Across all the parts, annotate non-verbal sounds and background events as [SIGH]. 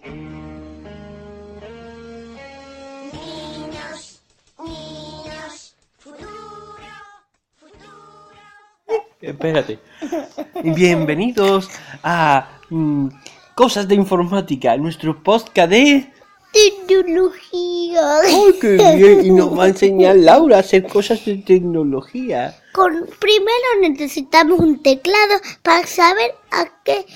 Niños, niños, futuro, futuro. Espérate. Bienvenidos a mm, Cosas de Informática, nuestro podcast de... Tecnología. ¡Ay, qué bien! Y nos va a enseñar Laura a hacer cosas de tecnología. Con, primero necesitamos un teclado para saber a qué,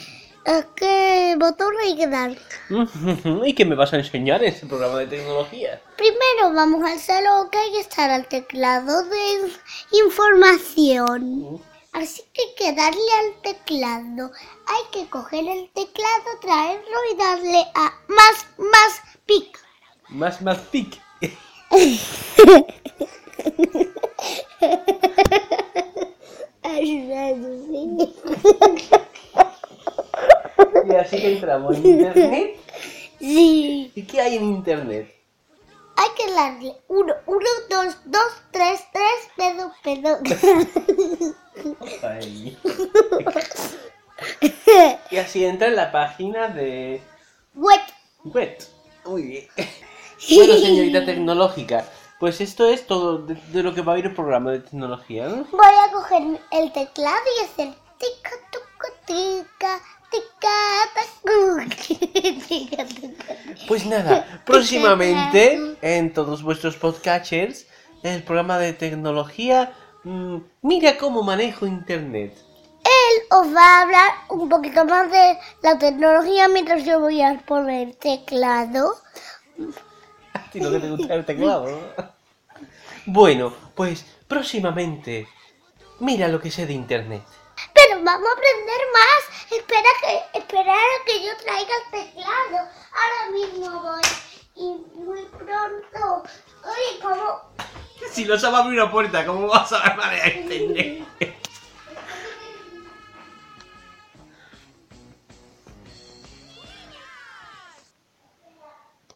a qué botón hay que dar. [LAUGHS] ¿Y qué me vas a enseñar en este programa de tecnología? Primero vamos a hacer lo que hay que estar al teclado de información. Así que hay que darle al teclado. Hay que coger el teclado, traerlo y darle a más, más, pic. Más, más pic. [LAUGHS] Y [LAUGHS] así que entramos en [LAUGHS] internet. Sí. ¿Y qué hay en internet? Hay que darle 1, 1, 2, 2, 3, 3, pedo, pedo. Ay. [LAUGHS] Y así entra en la página de Wet. Wet. Muy bien. Bueno, señorita tecnológica, pues esto es todo de, de lo que va a ir el programa de tecnología, ¿no? Voy a coger el teclado y hacer tica, Pues nada, próximamente [LAUGHS] en todos vuestros podcatchers, el programa de tecnología, mm, mira cómo manejo internet. Él os va a hablar un poquito más de la tecnología mientras yo voy a poner teclado. [LAUGHS] A ti que te gusta el teclado, ¿no? [LAUGHS] Bueno, pues próximamente, mira lo que sé de internet. Pero vamos a aprender más. Espera que, esperar a que yo traiga el teclado. Si no sabes abrir una puerta, ¿cómo vas a manejar internet? [LAUGHS]